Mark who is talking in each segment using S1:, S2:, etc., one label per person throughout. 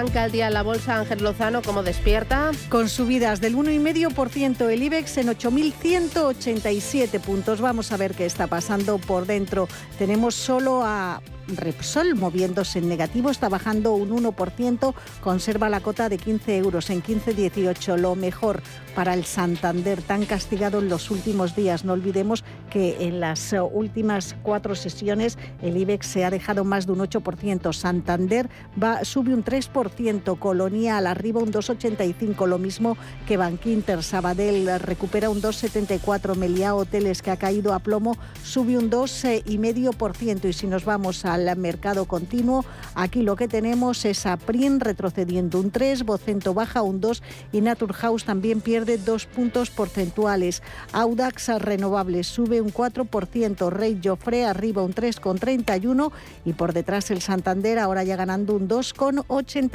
S1: Arranca el día en la bolsa Ángel Lozano, ¿cómo despierta?
S2: Con subidas del 1,5% el IBEX en 8.187 puntos. Vamos a ver qué está pasando por dentro. Tenemos solo a Repsol moviéndose en negativo, está bajando un 1%, conserva la cota de 15 euros en 15,18. Lo mejor para el Santander, tan castigado en los últimos días. No olvidemos que en las últimas cuatro sesiones el IBEX se ha dejado más de un 8%. Santander va, sube un 3%, Colonial arriba un 2,85%, lo mismo que Bankinter. Sabadell recupera un 2,74%, Meliá Hoteles que ha caído a plomo sube un 2,5%. Y si nos vamos al mercado continuo. Aquí lo que tenemos es a Prin retrocediendo un 3, Bocento baja un 2 y Naturhaus también pierde 2 puntos porcentuales. Audax Renovables sube un 4%, Rey Joffre arriba un 3,31 y por detrás el Santander ahora ya ganando un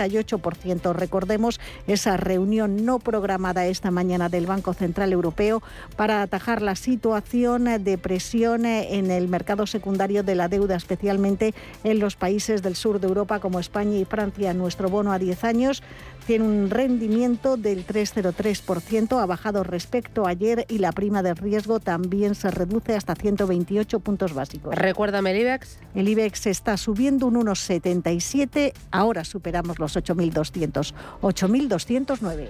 S2: 2,88%. Recordemos esa reunión no programada esta mañana del Banco Central Europeo para atajar la situación de presión en el mercado secundario de la deuda, especialmente en los países del sur de Europa como España y Francia. Nuestro bono a 10 años tiene un rendimiento del 3,03%, ha bajado respecto a ayer y la prima de riesgo también se reduce hasta 128 puntos básicos.
S1: Recuérdame el IBEX.
S2: El IBEX está subiendo un 1,77, ahora superamos los 8.200, 8.209.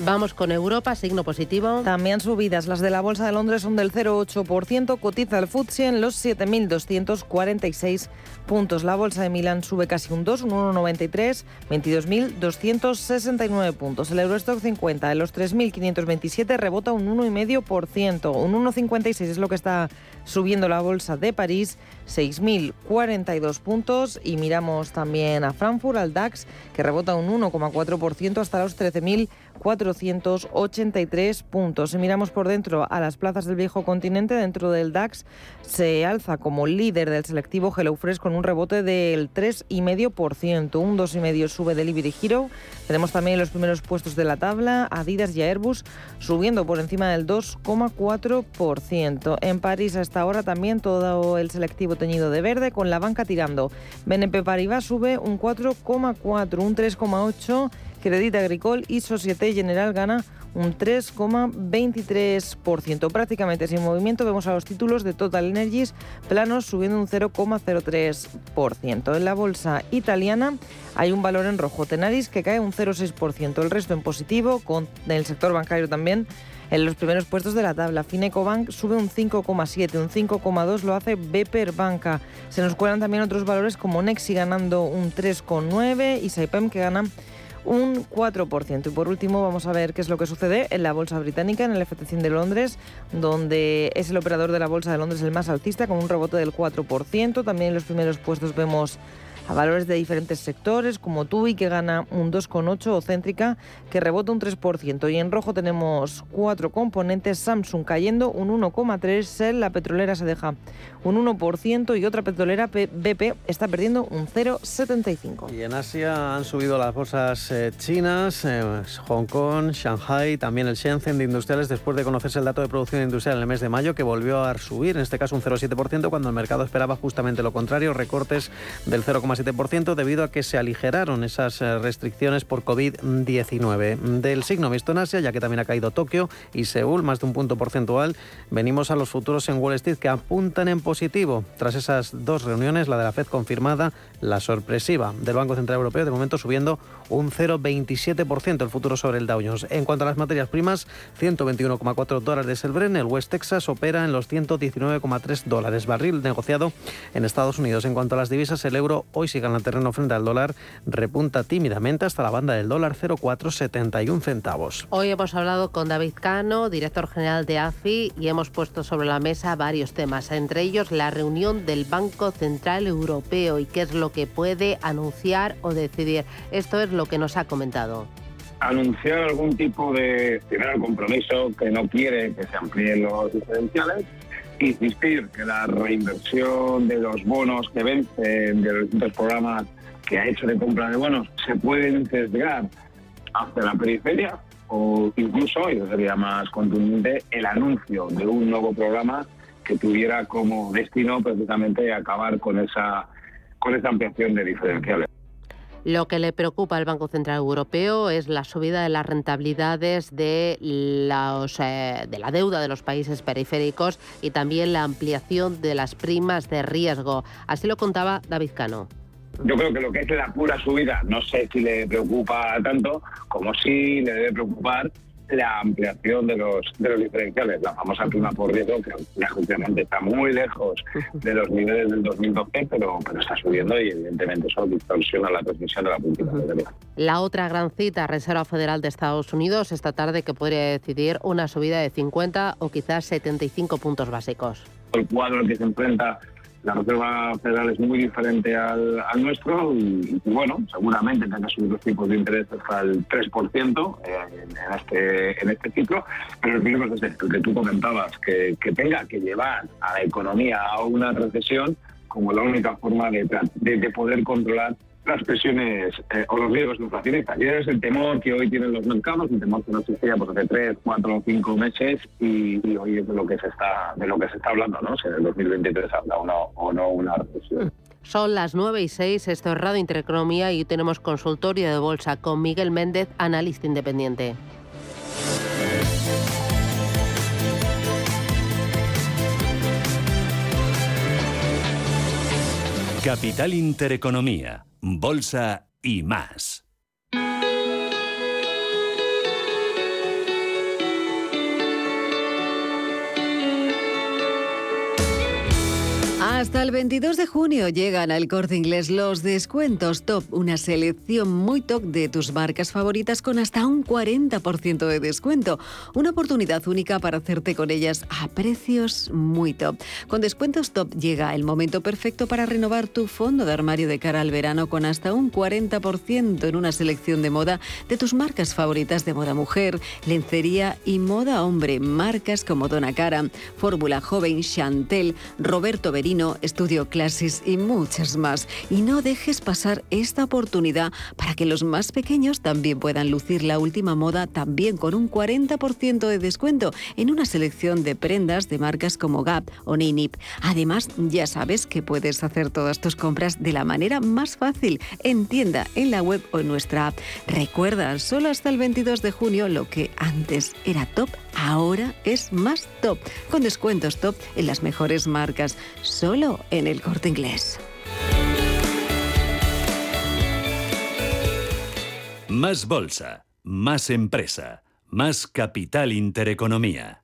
S1: Vamos con Europa, signo positivo.
S3: También subidas. Las de la Bolsa de Londres son del 0,8%. Cotiza el FTSE en los 7.246 puntos. La Bolsa de Milán sube casi un 2, un 1,93, 22.269 puntos. El Eurostock 50 en los 3.527 rebota un 1,5%. Un 1,56 es lo que está subiendo la Bolsa de París, 6.042 puntos. Y miramos también a Frankfurt, al DAX, que rebota un 1,4% hasta los 13.000 483 puntos. Si miramos por dentro a las plazas del viejo continente, dentro del DAX se alza como líder del selectivo HelloFresh con un rebote del 3,5%. Un 2,5% sube Delivery Hero. Tenemos también los primeros puestos de la tabla, Adidas y Airbus subiendo por encima del 2,4%. En París hasta ahora también todo el selectivo teñido de verde con la banca tirando. BNP Paribas sube un 4,4, un 3,8 Credit Agricole y Societe General gana un 3,23%. Prácticamente sin movimiento vemos a los títulos de Total Energies planos subiendo un 0,03%. En la bolsa italiana hay un valor en rojo, Tenaris que cae un 0,6%, el resto en positivo, con el sector bancario también en los primeros puestos de la tabla. Finecobank sube un 5,7, un 5,2 lo hace Beper Banca. Se nos cuelan también otros valores como Nexi ganando un 3,9 y Saipem que gana un 4%. Y por último vamos a ver qué es lo que sucede en la bolsa británica, en el FT100 de Londres, donde es el operador de la bolsa de Londres el más altista con un rebote del 4%. También en los primeros puestos vemos a valores de diferentes sectores, como TUI, que gana un 2,8%, o Céntrica, que rebota un 3%. Y en rojo tenemos cuatro componentes, Samsung cayendo un 1,3%, la petrolera se deja un 1% y otra petrolera, BP, está perdiendo un 0,75%.
S4: Y en Asia han subido las bolsas eh, chinas, eh, Hong Kong, Shanghai, también el Shenzhen de industriales, después de conocerse el dato de producción industrial en el mes de mayo, que volvió a subir, en este caso un 0,7%, cuando el mercado esperaba justamente lo contrario, recortes del 0,7% debido a que se aligeraron esas eh, restricciones por COVID-19. Del signo visto en Asia, ya que también ha caído Tokio y Seúl, más de un punto porcentual, venimos a los futuros en Wall Street que apuntan en positivo. Tras esas dos reuniones, la de la Fed confirmada, la sorpresiva del Banco Central Europeo, de momento subiendo un 0,27% el futuro sobre el Dow Jones. En cuanto a las materias primas, 121,4 dólares el Bren, el West Texas opera en los 119,3 dólares barril negociado en Estados Unidos. En cuanto a las divisas, el euro hoy sigue en el terreno frente al dólar, repunta tímidamente hasta la banda del dólar 0,471 centavos.
S1: Hoy hemos hablado con David Cano, director general de AFI, y hemos puesto sobre la mesa varios temas, entre ellos la reunión del Banco Central Europeo y qué es lo que puede anunciar o decidir. Esto es lo que nos ha comentado.
S5: anunciar algún tipo de primer compromiso que no quiere que se amplíen los diferenciales, insistir que la reinversión de los bonos que vencen de los distintos programas que ha hecho de compra de bonos se pueden sesgar hacia la periferia o incluso, y sería más contundente, el anuncio de un nuevo programa que tuviera como destino precisamente acabar con esa, con esa ampliación de diferenciales.
S1: Lo que le preocupa al Banco Central Europeo es la subida de las rentabilidades de, los, eh, de la deuda de los países periféricos y también la ampliación de las primas de riesgo. Así lo contaba David Cano.
S5: Yo creo que lo que es la pura subida, no sé si le preocupa tanto, como si le debe preocupar la ampliación de los, de los diferenciales, la famosa prima por riesgo, que lógicamente está muy lejos de los niveles del 2012, pero, pero está subiendo y evidentemente eso distorsiona la transmisión de la política monetaria.
S1: La otra gran cita, Reserva Federal de Estados Unidos, esta tarde que podría decidir una subida de 50 o quizás 75 puntos básicos.
S5: El cuadro al que se enfrenta la Reserva Federal es muy diferente al, nuestro y, bueno, seguramente tenga que subir los tipos de interés hasta el 3% en, este, en este ciclo, pero el problema es el que tú comentabas, que, tenga que llevar a la economía a una recesión como la única forma de, de poder controlar las presiones eh, o los riesgos inflacionistas. Y ese es el temor que hoy tienen los mercados, un temor que no existía pues, hace tres, cuatro o cinco meses y, hoy es de lo que se está de lo que se está hablando, ¿no? Si en el 2023 habrá una, o no una recesión.
S1: Son las 9 y 6, esto es Radio Intereconomía y tenemos consultorio de bolsa con Miguel Méndez, analista independiente.
S6: Capital Intereconomía bolsa y más.
S7: Hasta el 22 de junio llegan al corte inglés los descuentos top, una selección muy top de tus marcas favoritas con hasta un 40% de descuento. Una oportunidad única para hacerte con ellas a precios muy top. Con descuentos top llega el momento perfecto para renovar tu fondo de armario de cara al verano con hasta un 40% en una selección de moda de tus marcas favoritas de moda mujer, lencería y moda hombre. Marcas como Dona Cara, Fórmula Joven, Chantel, Roberto Berino, Estudio Clases y muchas más. Y no dejes pasar esta oportunidad para que los más pequeños también puedan lucir la última moda también con un 40% de descuento en una selección de prendas de marcas como Gap o Ninip. Además, ya sabes que puedes hacer todas tus compras de la manera más fácil en tienda, en la web o en nuestra app. Recuerda, solo hasta el 22 de junio lo que antes era top, ahora es más top, con descuentos top en las mejores marcas. Solo en el corte inglés.
S6: Más bolsa, más empresa, más capital intereconomía.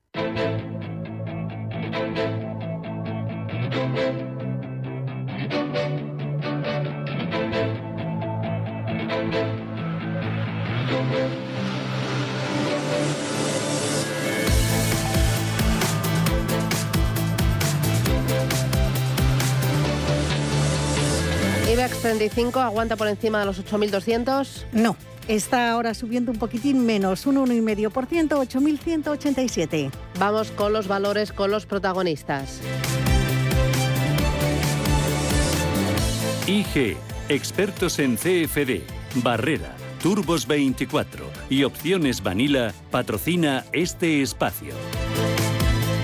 S1: IBEX 35 aguanta por encima de los 8.200.
S2: No, está ahora subiendo un poquitín menos, un 1,5%, 8.187.
S1: Vamos con los valores, con los protagonistas.
S6: IG, expertos en CFD, Barrera, Turbos 24 y Opciones Vanilla patrocina este espacio.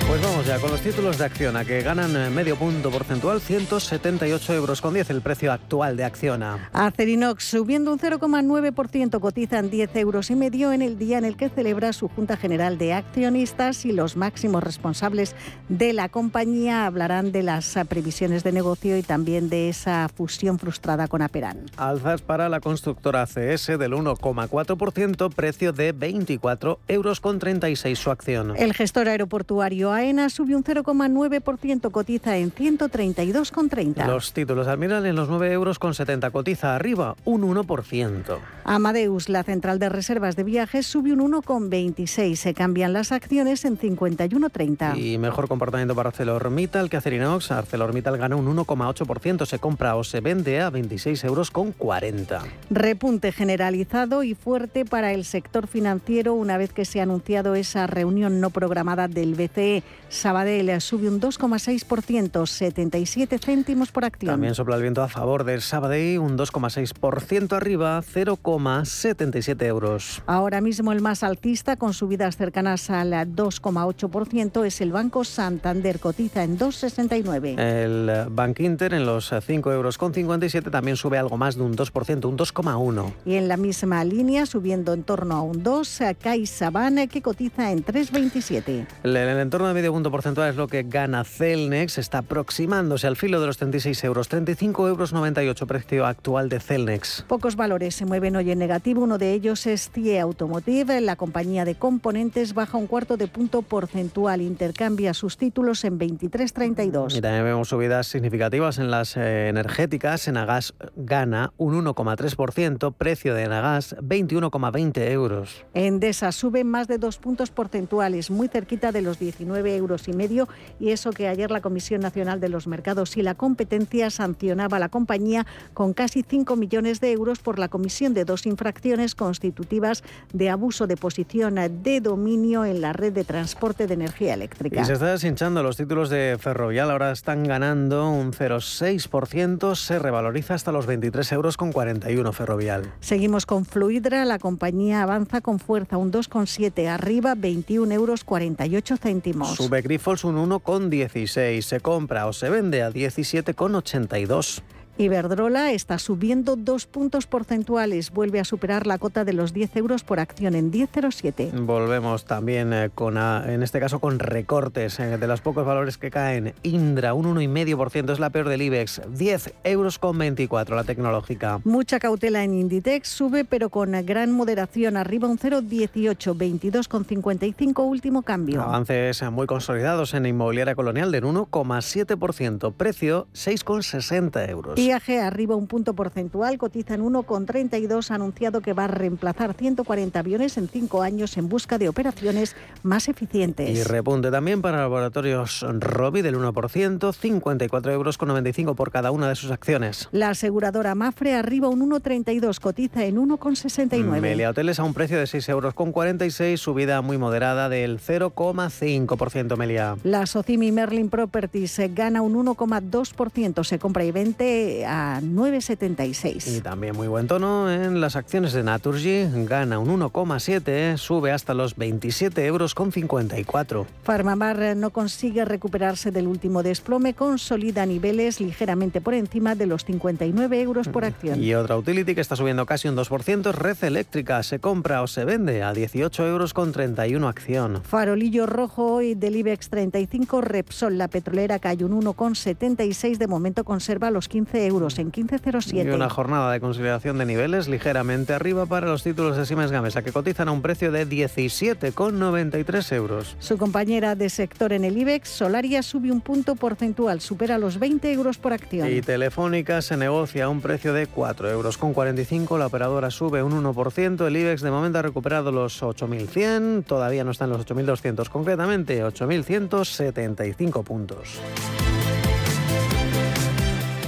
S4: Pues vamos ya con los títulos de Acciona que ganan eh, medio punto porcentual, 178 euros con 10 el precio actual de Acciona.
S2: Acerinox subiendo un 0,9%, cotizan 10 euros y medio en el día en el que celebra su Junta General de Accionistas y los máximos responsables de la compañía hablarán de las previsiones de negocio y también de esa fusión frustrada con Aperan.
S4: Alzas para la constructora CS del 1,4%, precio de 24 euros con 36 su acción.
S2: El gestor aeroportuario AENA sube un 0,9%, cotiza en 132,30.
S4: Los títulos Almiral en los 9 euros con 70, cotiza arriba un 1%.
S2: Amadeus, la central de reservas de viajes, sube un 1,26. Se cambian las acciones en 51,30.
S4: Y mejor comportamiento para ArcelorMittal que Acerinox. ArcelorMittal gana un 1,8%. Se compra o se vende a 26 euros con 40.
S2: Repunte generalizado y fuerte para el sector financiero una vez que se ha anunciado esa reunión no programada del BCE. Sabadell sube un 2,6%, 77 céntimos por acción.
S4: También sopla el viento a favor del Sabadell, un 2,6% arriba, 0,77 euros.
S2: Ahora mismo el más altista, con subidas cercanas al 2,8%, es el Banco Santander, cotiza en 2,69.
S4: El Bank Inter en los 5 euros con 57 también sube algo más de un 2%, un 2,1.
S2: Y en la misma línea, subiendo en torno a un 2, CaixaBank, que cotiza en 3,27.
S4: En el entorno de medio punto porcentual es lo que gana Celnex, está aproximándose al filo de los 36 euros, 35 euros 98 precio actual de Celnex.
S2: Pocos valores se mueven hoy en negativo, uno de ellos es CIE Automotive, la compañía de componentes baja un cuarto de punto porcentual, intercambia sus títulos en 23,32.
S4: Y también vemos subidas significativas en las eh, energéticas, Enagas gana un 1,3%, precio de Enagas 21,20 euros.
S2: Endesa sube más de dos puntos porcentuales, muy cerquita de los 19 euros y medio, y eso que ayer la Comisión Nacional de los Mercados y la Competencia sancionaba a la compañía con casi 5 millones de euros por la comisión de dos infracciones constitutivas de abuso de posición de dominio en la red de transporte de energía eléctrica.
S4: Y se está deshinchando los títulos de Ferrovial, ahora están ganando un 0,6%, se revaloriza hasta los 23 euros con 41 Ferrovial.
S2: Seguimos con Fluidra, la compañía avanza con fuerza un 2,7 arriba, 21 euros 48 céntimos.
S4: Sube Grifols un 1,16, se compra o se vende a 17,82.
S2: Iberdrola está subiendo dos puntos porcentuales, vuelve a superar la cota de los 10 euros por acción en 10,07.
S4: Volvemos también eh, con, a- en este caso, con recortes eh, de los pocos valores que caen. Indra, un 1,5% es la peor del IBEX, 10 euros con 24 la tecnológica.
S2: Mucha cautela en Inditex, sube pero con gran moderación, arriba un 0,18, 22,55 último cambio.
S4: Avances muy consolidados en inmobiliaria colonial del 1,7%, precio 6,60 euros.
S2: IAG arriba un punto porcentual, cotiza en 1,32, ha anunciado que va a reemplazar 140 aviones en cinco años en busca de operaciones más eficientes.
S4: Y repunte también para laboratorios Robi del 1%, 54 euros con 95 por cada una de sus acciones.
S2: La aseguradora Mafre arriba un 1,32, cotiza en 1,69.
S4: Melia Hoteles a un precio de 6 euros con 46, subida muy moderada del 0,5% Melia.
S2: La Socimi Merlin Properties eh, gana un 1,2%, se compra y vende a
S4: Y
S2: 9,76.
S4: también muy buen tono en las acciones de Naturgy, gana un 1,7, sube hasta los 27 euros con 54.
S2: Farmamar eh, no consigue recuperarse del último desplome, consolida niveles ligeramente por encima de los 59 euros por acción.
S4: Y otra utility que está subiendo casi un 2% es Red Eléctrica, se compra o se vende a 18 euros con 31 acción.
S2: Farolillo rojo hoy del IBEX 35, Repsol, la petrolera cae un 1,76, de momento conserva los 15 euros en
S4: Y
S2: 15,07.
S4: una jornada de consolidación de niveles ligeramente arriba para los títulos de Siemens Gamesa, que cotizan a un precio de 17,93 euros.
S2: Su compañera de sector en el IBEX, Solaria, sube un punto porcentual, supera los 20 euros por acción.
S4: Y Telefónica se negocia a un precio de 4 euros con 45, la operadora sube un 1%, el IBEX de momento ha recuperado los 8.100, todavía no está en los 8.200, concretamente 8.175 puntos.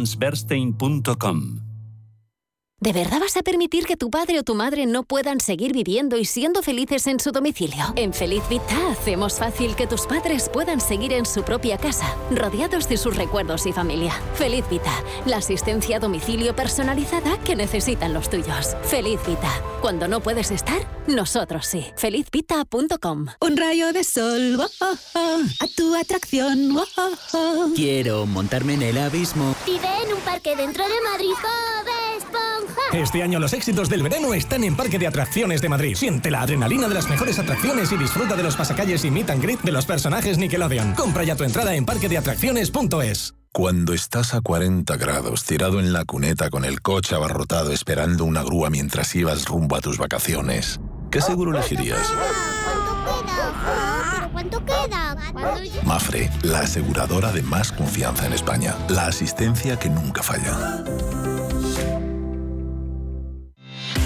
S8: transberstein.com.
S9: ¿De verdad vas a permitir que tu padre o tu madre no puedan seguir viviendo y siendo felices en su domicilio? En Feliz Vita hacemos fácil que tus padres puedan seguir en su propia casa, rodeados de sus recuerdos y familia. Feliz Vita, la asistencia a domicilio personalizada que necesitan los tuyos. Feliz Vita, cuando no puedes estar, nosotros sí. Felizvita.com.
S10: Un rayo de sol, oh, oh, oh, a tu atracción.
S11: Quiero montarme en el abismo.
S12: Vive en un parque dentro de Madrid, Esponja.
S13: Este año los éxitos del verano están en Parque de Atracciones de Madrid. Siente la adrenalina de las mejores atracciones y disfruta de los pasacalles y meet and greet de los personajes Nickelodeon. Compra ya tu entrada en parquedeatracciones.es.
S14: Cuando estás a 40 grados, tirado en la cuneta con el coche abarrotado esperando una grúa mientras ibas rumbo a tus vacaciones, ¿qué seguro elegirías?
S12: ¿Cuánto queda?
S14: Mafre, la aseguradora de más confianza en España. La asistencia que nunca falla.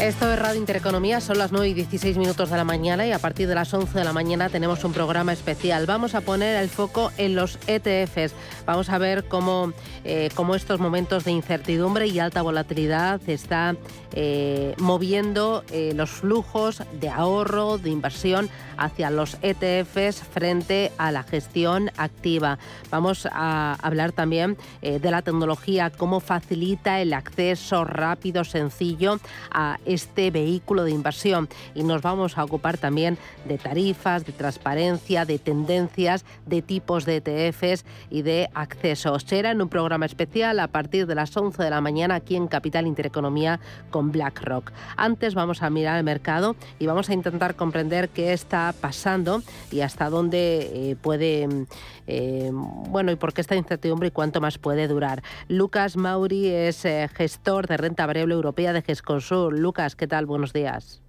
S1: Esto es Radio Intereconomía, son las 9 y 16 minutos de la mañana y a partir de las 11 de la mañana tenemos un programa especial. Vamos a poner el foco en los ETFs. Vamos a ver cómo, eh, cómo estos momentos de incertidumbre y alta volatilidad están eh, moviendo eh, los flujos de ahorro, de inversión hacia los ETFs frente a la gestión activa. Vamos a hablar también de la tecnología, cómo facilita el acceso rápido, sencillo a este vehículo de inversión y nos vamos a ocupar también de tarifas, de transparencia, de tendencias, de tipos de ETFs y de acceso. Será en un programa especial a partir de las 11 de la mañana aquí en Capital Intereconomía con BlackRock. Antes vamos a mirar el mercado y vamos a intentar comprender qué está pasando y hasta dónde eh, puede, eh, bueno, y por qué esta incertidumbre y cuánto más puede durar. Lucas Mauri es eh, gestor de renta variable europea de GESConsul. Lucas, ¿qué tal? Buenos días.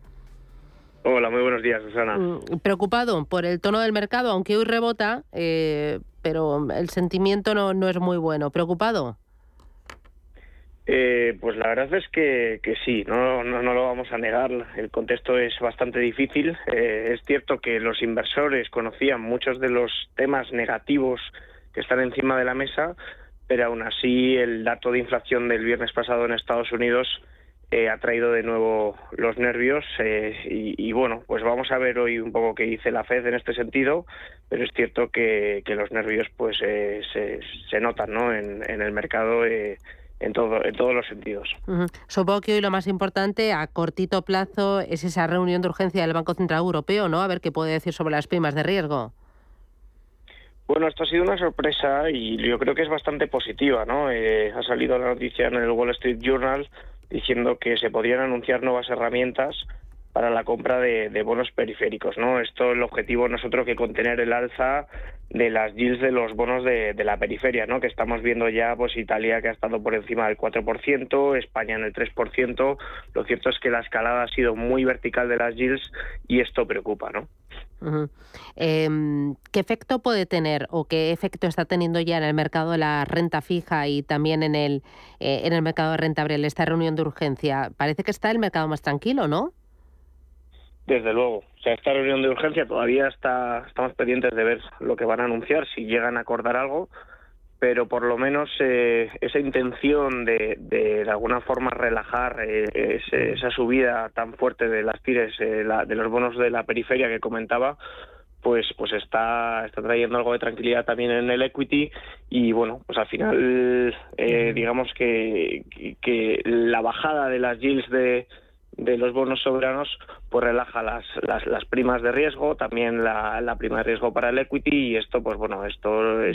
S15: Hola, muy buenos días, Susana.
S1: Mm, preocupado por el tono del mercado, aunque hoy rebota, eh, pero el sentimiento no, no es muy bueno. ¿Preocupado?
S15: Eh, pues la verdad es que, que sí, no, no, lo vamos a negar. El contexto es bastante difícil. Eh, es cierto que los inversores conocían muchos de los temas negativos que están encima de la mesa, pero aún así el dato de inflación del viernes pasado en Estados Unidos eh, ha traído de nuevo los nervios eh, y, bueno, pues vamos a ver hoy un poco qué dice la Fed en este sentido, pero es cierto que, los nervios pues eh, se, notan ¿no? en, el mercado en, todo, en todos los sentidos.
S1: Supongo que hoy lo más importante a cortito plazo es esa reunión de urgencia del Banco Central Europeo, ¿no? A ver qué puede decir sobre las primas de riesgo.
S15: Bueno, esto ha sido una sorpresa y yo creo que es bastante positiva, ¿no? ha salido la noticia en el Wall Street Journal diciendo que se podrían anunciar nuevas herramientas para la compra de, bonos periféricos. ¿no? Esto el objetivo no es otro que contener el alza de las yields de los bonos de, la periferia, ¿no? que estamos viendo ya pues Italia que ha estado por encima del 4%, España en el 3%. Lo cierto es que la escalada ha sido muy vertical de las yields y esto preocupa. ¿no?
S1: Em, ¿Qué efecto puede tener o qué efecto está teniendo ya en el mercado de la renta fija y también en el, eh, en el mercado de renta esta reunión de urgencia? Parece que está el mercado más tranquilo, ¿no?
S15: Desde luego, sea, esta reunión de urgencia todavía está, estamos pendientes de ver lo que van a anunciar, si llegan a acordar algo, pero por lo menos eh, esa intención de, de, alguna forma relajar eh, esa subida tan fuerte de las tires, eh, de los bonos de la periferia que comentaba, pues pues está está trayendo algo de tranquilidad también en el equity y bueno pues al final digamos que, que la bajada de las yields de de los bonos soberanos pues relaja las, las, las primas de riesgo, también la, la, prima de riesgo para el equity y esto pues bueno, esto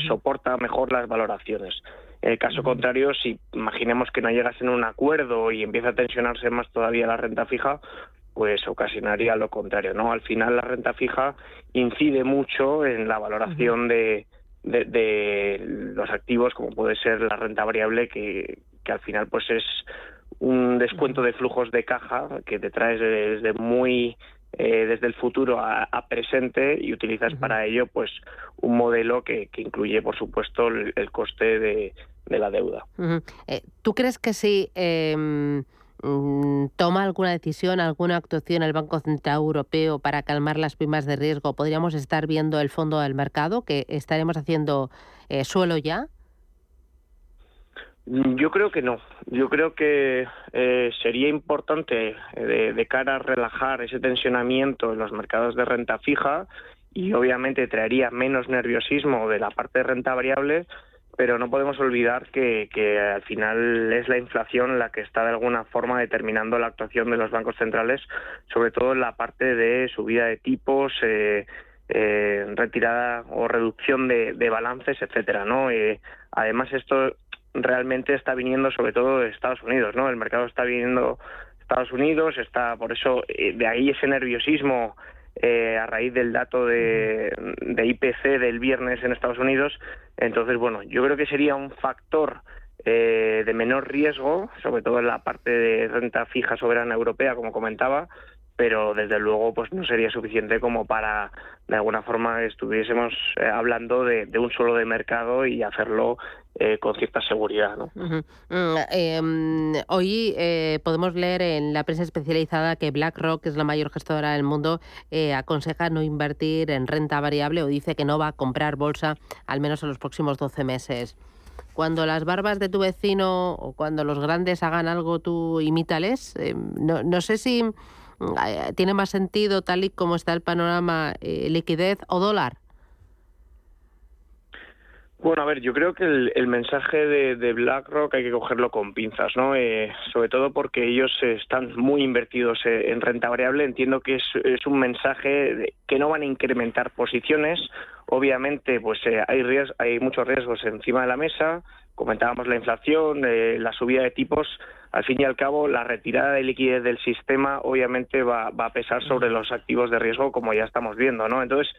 S15: soporta mejor las valoraciones. En el caso contrario, si imaginemos que no llegas en un acuerdo y empieza a tensionarse más todavía la renta fija, pues ocasionaría lo contrario, ¿no? Al final la renta fija incide mucho en la valoración de, de, de, los activos, como puede ser la renta variable, que, que al final pues es un descuento de flujos de caja que te traes desde muy eh, desde el futuro a, presente y utilizas para ello pues un modelo que, incluye por supuesto el, coste de, la deuda.
S1: Eh, ¿Tú crees que si mm, toma alguna decisión, alguna actuación el Banco Central Europeo para calmar las primas de riesgo, podríamos estar viendo el fondo del mercado, que estaremos haciendo eh, suelo ya?
S15: Yo creo que no. Yo creo que eh, sería importante eh, de, cara a relajar ese tensionamiento en los mercados de renta fija y obviamente traería menos nerviosismo de la parte de renta variable, pero no podemos olvidar que, al final es la inflación la que está de alguna forma determinando la actuación de los bancos centrales, sobre todo en la parte de subida de tipos. Eh, retirada o reducción de, balances, etcétera, ¿no? además esto realmente está viniendo sobre todo de Estados Unidos, ¿no? El mercado está viniendo Estados Unidos, está por eso eh, de ahí ese nerviosismo eh, a raíz del dato de, de, IPC del viernes en Estados Unidos. Entonces, bueno, yo creo que sería un factor eh, de menor riesgo, sobre todo en la parte de renta fija soberana europea, como comentaba, pero desde luego pues no sería suficiente como para de alguna forma estuviésemos eh, hablando de, un suelo de mercado y hacerlo eh, con cierta seguridad. ¿no?
S1: Mm, em, hoy eh, podemos leer en la prensa especializada que BlackRock, que es la mayor gestora del mundo, aconseja no invertir en renta variable o dice que no va a comprar bolsa al menos en los próximos 12 meses. Cuando las barbas de tu vecino o cuando los grandes hagan algo, tú imítales. Em, no, no sé si eh, tiene más sentido tal y como está el panorama eh, liquidez o dólar?
S15: Bueno, a ver, yo creo que el, mensaje de, BlackRock hay que cogerlo con pinzas, ¿no? Eh, sobre todo porque ellos están muy invertidos en renta variable. Entiendo que es, un mensaje que no van a incrementar posiciones. Obviamente, pues hay, hay muchos riesgos encima de la mesa. Comentábamos la inflación, la subida de tipos al fin y al cabo, la retirada de liquidez del sistema obviamente va, a pesar sobre los activos de riesgo, como ya estamos viendo, ¿no? Entonces,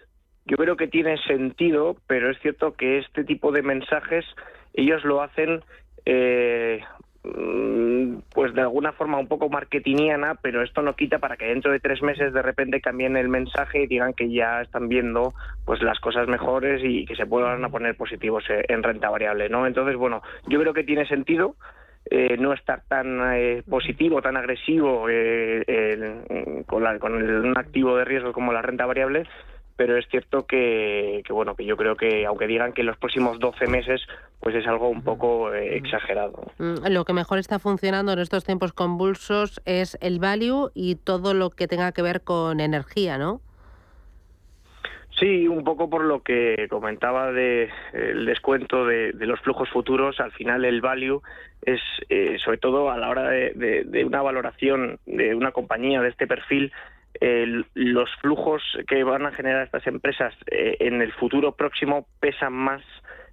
S15: yo creo que tiene sentido, pero es cierto que este tipo de mensajes ellos lo hacen eh, mm, pues de alguna forma un poco marketingiana, pero esto no quita para que dentro de tres meses de repente cambien el mensaje y digan que ya están viendo pues las cosas mejores y que se puedan poner positivos en renta variable, ¿no? Entonces, bueno, yo creo que tiene sentido. Eh, no estar tan eh, positivo, tan agresivo eh, con, un activo de riesgo como la renta variable, pero es cierto que, bueno que yo creo que aunque digan que en los próximos 12 meses pues es algo un poco exagerado.
S1: Mm, lo que mejor está funcionando en estos tiempos convulsos es el value y todo lo que tenga que ver con energía, ¿no?
S15: Sí, un poco por lo que comentaba de el descuento de, los flujos futuros, al final el value es, eh, sobre todo a la hora de, una valoración de una compañía de este perfil, los flujos que van a generar estas empresas eh, en el futuro próximo pesan más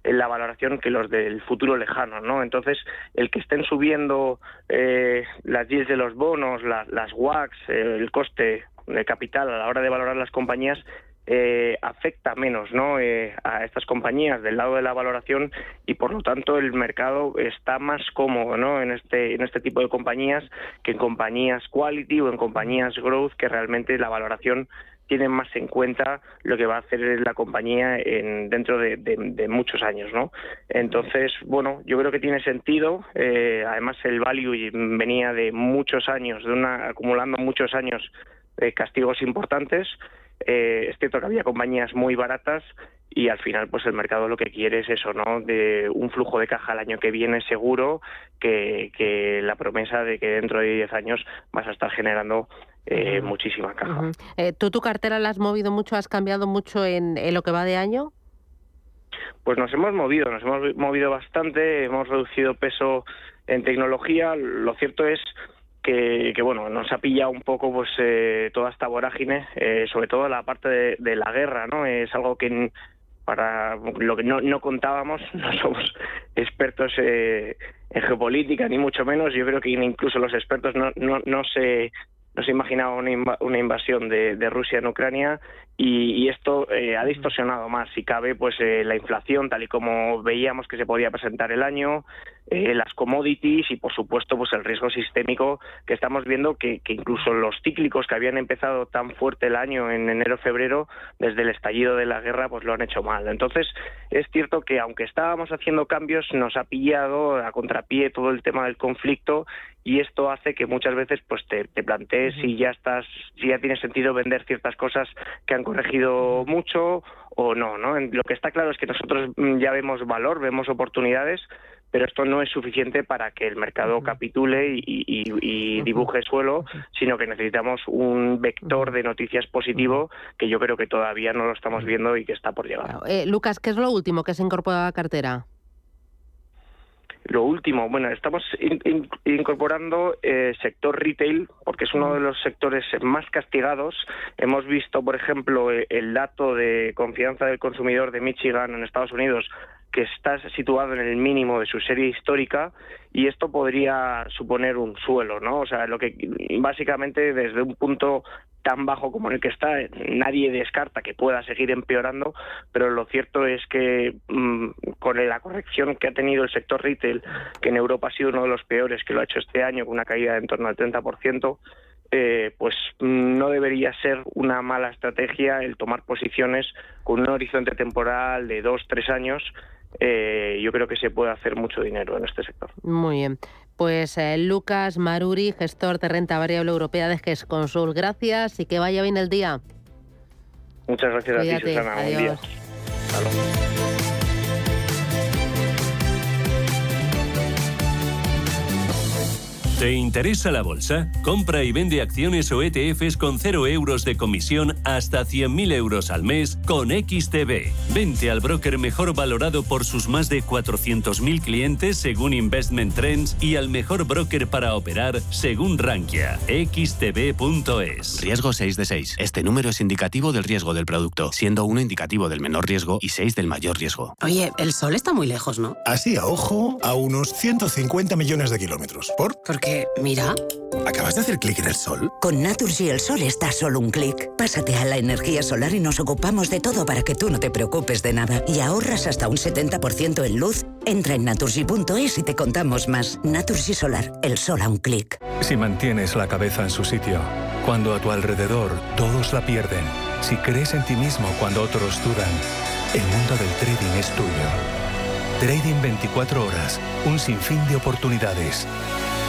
S15: en la valoración que los del futuro lejano, ¿no? Entonces, el que estén subiendo eh, las yields de los bonos, las WACs, el coste de capital a la hora de valorar las compañías, eh, afecta menos ¿no? Eh, a estas compañías del lado de la valoración y por lo tanto el mercado está más cómodo ¿no? en, este, en este tipo de compañías que en compañías quality o en compañías growth que realmente la valoración tiene más en cuenta lo que va a hacer la compañía en, dentro de, muchos años, ¿no? Entonces, bueno, yo creo que tiene sentido. Eh, además, el value venía de muchos años, de una acumulando muchos años eh, castigos importantes. Eh, es cierto que había compañías muy baratas y al final pues el mercado lo que quiere es eso, ¿no? De un flujo de caja el año que viene seguro que, que la promesa de que dentro de 10 años vas a estar generando eh, muchísima caja.
S1: Eh, ¿Tú tu cartera la has movido mucho, has cambiado mucho en, lo que va de año?
S15: Pues nos hemos movido, nos hemos movido bastante, hemos reducido peso en tecnología. Lo cierto es que, bueno, nos ha pillado un poco pues eh, toda esta vorágine, sobre todo la parte de, de, la guerra, ¿no? Es algo que para lo que no, no contábamos, no somos expertos en geopolítica, ni mucho menos. Yo creo que incluso los expertos no, no, no se no se imaginaba una, invasión de, Rusia en Ucrania y, esto eh, ha distorsionado más, si cabe, pues eh, la inflación tal y como veíamos que se podía presentar el año, eh, las commodities y, por supuesto, pues el riesgo sistémico que estamos viendo que, incluso los cíclicos que habían empezado tan fuerte el año en enero-febrero, desde el estallido de la guerra, pues lo han hecho mal. Entonces, es cierto que aunque estábamos haciendo cambios, nos ha pillado a contrapié todo el tema del conflicto y esto hace que muchas veces pues te, plantees si ya estás si ya tiene sentido vender ciertas cosas que han corregido mucho o no no lo que está claro es que nosotros mm, ya vemos valor vemos oportunidades pero esto no es suficiente para que el mercado capitule y, dibuje suelo, sino que necesitamos un vector de noticias positivo que yo creo que todavía no lo estamos viendo y que está por llegar.
S1: Eh, Lucas, ¿qué es lo último que se incorpora a la cartera?
S15: Lo último, bueno, estamos incorporando eh, sector retail porque es uno de los sectores más castigados. Hemos visto, por ejemplo, e, el dato de confianza del consumidor de Michigan en Estados Unidos que está situado en el mínimo de su serie histórica y esto podría suponer un suelo, ¿no? O sea, lo que básicamente desde un punto tan bajo como el que está, nadie descarta que pueda seguir empeorando, pero lo cierto es que mm, con la corrección que ha tenido el sector retail, que en Europa ha sido uno de los peores, que lo ha hecho este año con una caída de en torno al 30%, eh, pues mm, no debería ser una mala estrategia el tomar posiciones con un horizonte temporal de dos, tres años eh, yo creo que se puede hacer mucho dinero en este sector.
S1: Muy bien. Pues eh, Lucas Maruri, gestor de renta variable europea de GESConsul, gracias y que vaya bien el día.
S15: Muchas gracias a ti, Susana. Buen día.
S8: ¿Te interesa la bolsa? Compra y vende acciones o ETFs con 0 euros de comisión hasta 100.000 euros al mes con XTB. Vente al broker mejor valorado por sus más de 400.000 clientes según Investment Trends y al mejor broker para operar según Rankia. XTB.es.
S16: Riesgo 6 de 6. Este número es indicativo del riesgo del producto, siendo 1 indicativo del menor riesgo y 6 del mayor riesgo.
S17: Oye, el sol está muy lejos, ¿no?
S18: Así a ojo, a unos 150 millones de kilómetros. ¿Por?
S17: ¿Por qué? Mira...
S18: ¿Acabas de hacer clic en el sol?
S19: Con Naturgy el sol está solo un clic. Pásate a la energía solar y nos ocupamos de todo para que tú no te preocupes de nada. Y ahorras hasta un 70% en luz. Entra en naturgy.es y te contamos más. Naturgy Solar, el sol a un clic.
S20: Si mantienes la cabeza en su sitio, cuando a tu alrededor todos la pierden, si crees en ti mismo cuando otros dudan, el mundo del trading es tuyo. Trading 24 horas, un sinfín de oportunidades.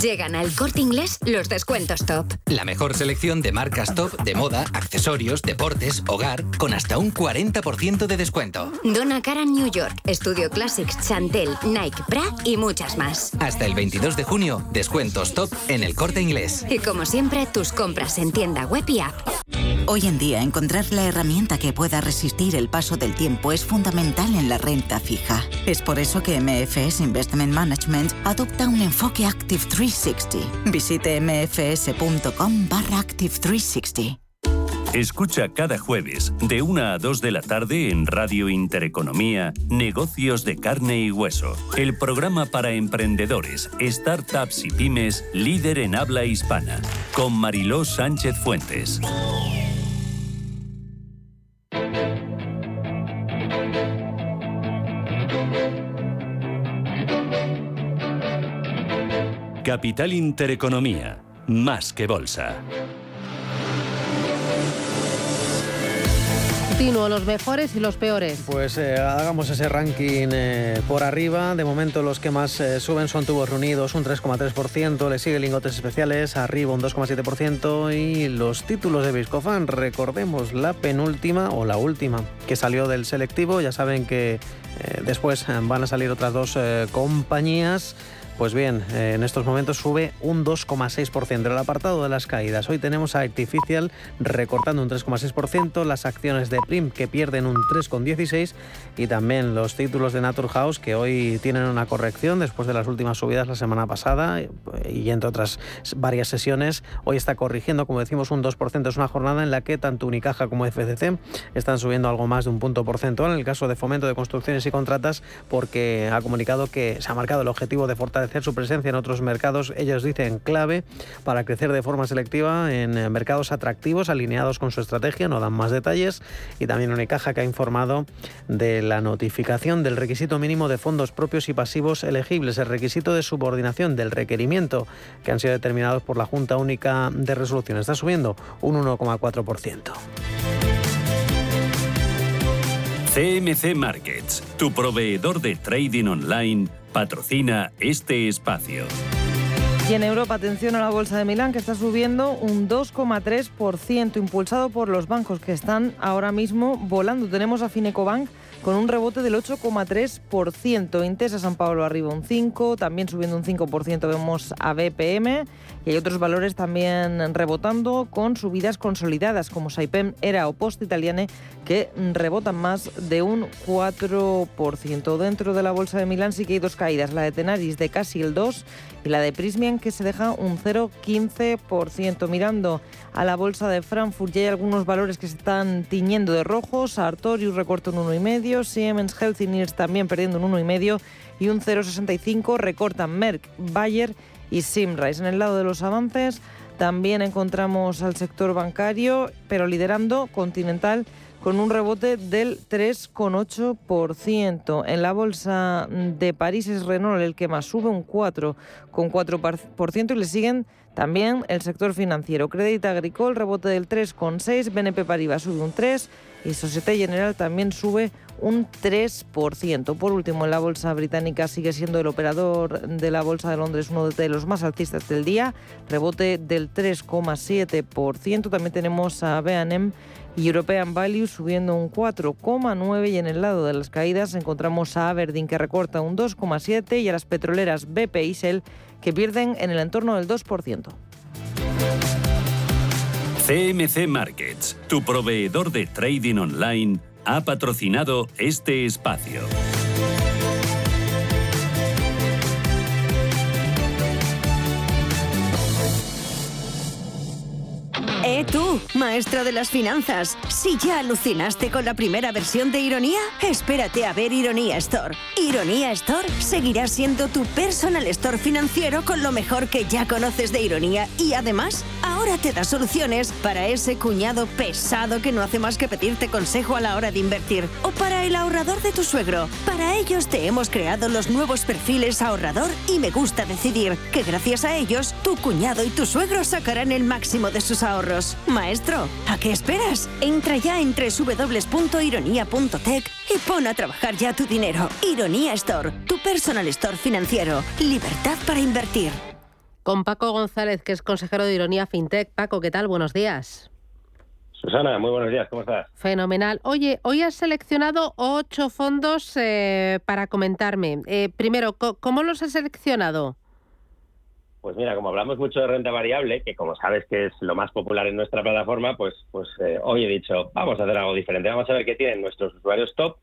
S21: Llegan al corte inglés los descuentos top.
S22: La mejor selección de marcas top de moda, accesorios, deportes, hogar, con hasta un 40% de descuento.
S21: Donna Karan New York, Studio Classics, Chantel, Nike, Bra y muchas más.
S22: Hasta el 22 de junio, descuentos top en el corte inglés.
S21: Y como siempre, tus compras en tienda web y app.
S23: Hoy en día, encontrar la herramienta que pueda resistir el paso del tiempo es fundamental en la renta fija. Es por eso que MFS Investment Management adopta un enfoque Active 360. Visite mfs.com barra Active 360.
S8: Escucha cada jueves de 1 a 2 de la tarde en Radio Intereconomía Negocios de carne y hueso, el programa para emprendedores, startups y pymes líder en habla hispana, con Mariló Sánchez Fuentes. Capital Intereconomía
S24: más que bolsa.
S1: Continuo, los mejores y los peores.
S4: Pues eh, hagamos ese ranking eh, por arriba. De momento los que más eh, suben son tubos reunidos, un 3,3%. Le sigue lingotes especiales, arriba un 2,7%. Y los títulos de Viscofan, recordemos la penúltima o la última que salió del selectivo. Ya saben que después van a salir otras dos compañías. Pues bien, eh, en estos momentos sube un 2,6%. En el apartado de las caídas, hoy tenemos a Artificial recortando un 3,6%, las acciones de Prim que pierden un 3,16% y también los títulos de Naturhaus que hoy tienen una corrección después de las últimas subidas la semana pasada y entre otras varias sesiones. Hoy está corrigiendo, como decimos, un 2%. Es una jornada en la que tanto Unicaja como FCC están subiendo algo más de un punto porcentual. En el caso de Fomento de Construcciones y Contratas, porque ha comunicado que se ha marcado el objetivo de fortalecer su presencia en otros mercados, ellos dicen clave para crecer de forma selectiva en eh, mercados atractivos alineados con su estrategia, no dan más detalles, y también Unicaja que ha informado de la notificación del requisito mínimo de fondos propios y pasivos elegibles, el requisito de subordinación del requerimiento que han sido determinados por la Junta Única de Resolución. Está subiendo un 1,4%.
S8: CMC Markets, tu proveedor de trading online patrocina este espacio.
S3: Y en Europa, atención a la bolsa de Milán, que está subiendo un 2,3%, impulsado por los bancos que están ahora mismo volando. Tenemos a Finecobank con un rebote del 8,3%. Intesa San Pablo arriba un 5%, también subiendo un 5% vemos a BPM y hay otros valores también rebotando con subidas consolidadas como Saipem, Era o Post Italiane que rebotan más de un 4%. Dentro de la bolsa de Milán sí que hay dos caídas, la de Tenaris de casi el 2% y la de Prismian que se deja un 0,15%. Mirando a la bolsa de Frankfurt ya hay algunos valores que se están tiñendo de rojo, Sartorius recorta un 1,5%, Siemens Healthineers también perdiendo un 1,5% y un 0,65% recortan Merck, Bayer y Simrise. En el lado de los avances también encontramos al sector bancario, pero liderando Continental con un rebote del 3,8%. En la bolsa de París es Renault el que más sube, un 4,4% y le siguen también el sector financiero. Crédit Agricole rebote del 3,6%, BNP Paribas sube un 3% y Societe General también sube un 3%. Por último, en la bolsa británica sigue siendo el operador de la bolsa de Londres uno de los más altistas del día, rebote del 3,7%. También tenemos a B&M y European Value subiendo un 4,9 y en el lado de las caídas encontramos a Aberdeen que recorta un 2,7 y a las petroleras BP y Shell que pierden en el entorno del 2%.
S8: CMC Markets, tu proveedor de trading online, ha patrocinado este espacio.
S25: Eh, tú, maestro de las finanzas, si ya alucinaste con la primera versión de Ironía, espérate a ver Ironía Store. Ironía Store seguirá siendo tu personal store financiero con lo mejor que ya conoces de Ironía y además, ahora te da soluciones para ese cuñado pesado que no hace más que pedirte consejo a la hora de invertir o para el ahorrador de tu suegro. Para ellos te hemos creado los nuevos perfiles ahorrador y me gusta decidir que gracias a ellos tu cuñado y tu suegro sacarán el máximo de sus ahorros. Maestro, ¿a qué esperas? Entra ya en www.ironia.tech y pon a trabajar ya tu dinero. Ironía Store, tu personal store financiero. Libertad para invertir.
S1: Con Paco González, que es consejero de Ironía FinTech. Paco, ¿qué tal? Buenos días.
S26: Susana, muy buenos días, ¿cómo estás?
S1: Fenomenal. Oye, hoy has seleccionado ocho fondos eh, para comentarme. Eh, primero, ¿cómo los has seleccionado?
S26: Pues mira, como hablamos mucho de renta variable, que como sabes que es lo más popular en nuestra plataforma, pues, pues eh, hoy he dicho, vamos a hacer algo diferente, vamos a ver qué tienen nuestros usuarios top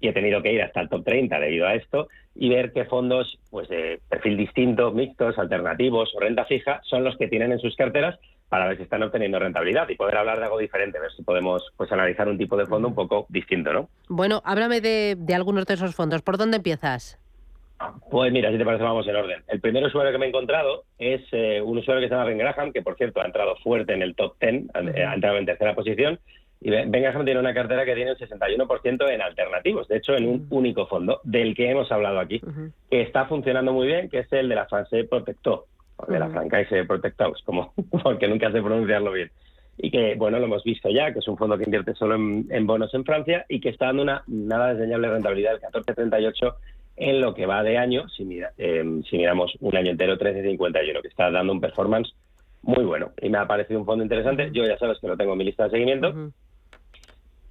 S26: y he tenido que ir hasta el top 30 debido a esto y ver qué fondos pues de perfil distinto, mixtos, alternativos o renta fija son los que tienen en sus carteras para ver si están obteniendo rentabilidad y poder hablar de algo diferente, ver si podemos pues analizar un tipo de fondo un poco distinto, ¿no?
S1: Bueno, háblame de, de algunos de esos fondos. ¿Por dónde empiezas?
S26: Pues mira, si te parece, vamos en orden. El primer usuario que me he encontrado es eh, un usuario que se llama Ben Graham, que por cierto ha entrado fuerte en el top 10, ha entrado en tercera posición. Y Ben Graham tiene una cartera que tiene un 61% en alternativos, de hecho en un único fondo, del que hemos hablado aquí, que está funcionando muy bien, que es el de la fase Protector. de la Francaise Protect House, como porque nunca sé pronunciarlo bien. Y que, bueno, lo hemos visto ya, que es un fondo que invierte solo en, bonos en Francia y que está dando una nada desdeñable rentabilidad del 14,38 en lo que va de año, si, mira, em, si miramos un año entero, 13,51, que está dando un performance muy bueno. Y me ha parecido un fondo interesante. Yo ya sabes que lo tengo en mi lista de seguimiento.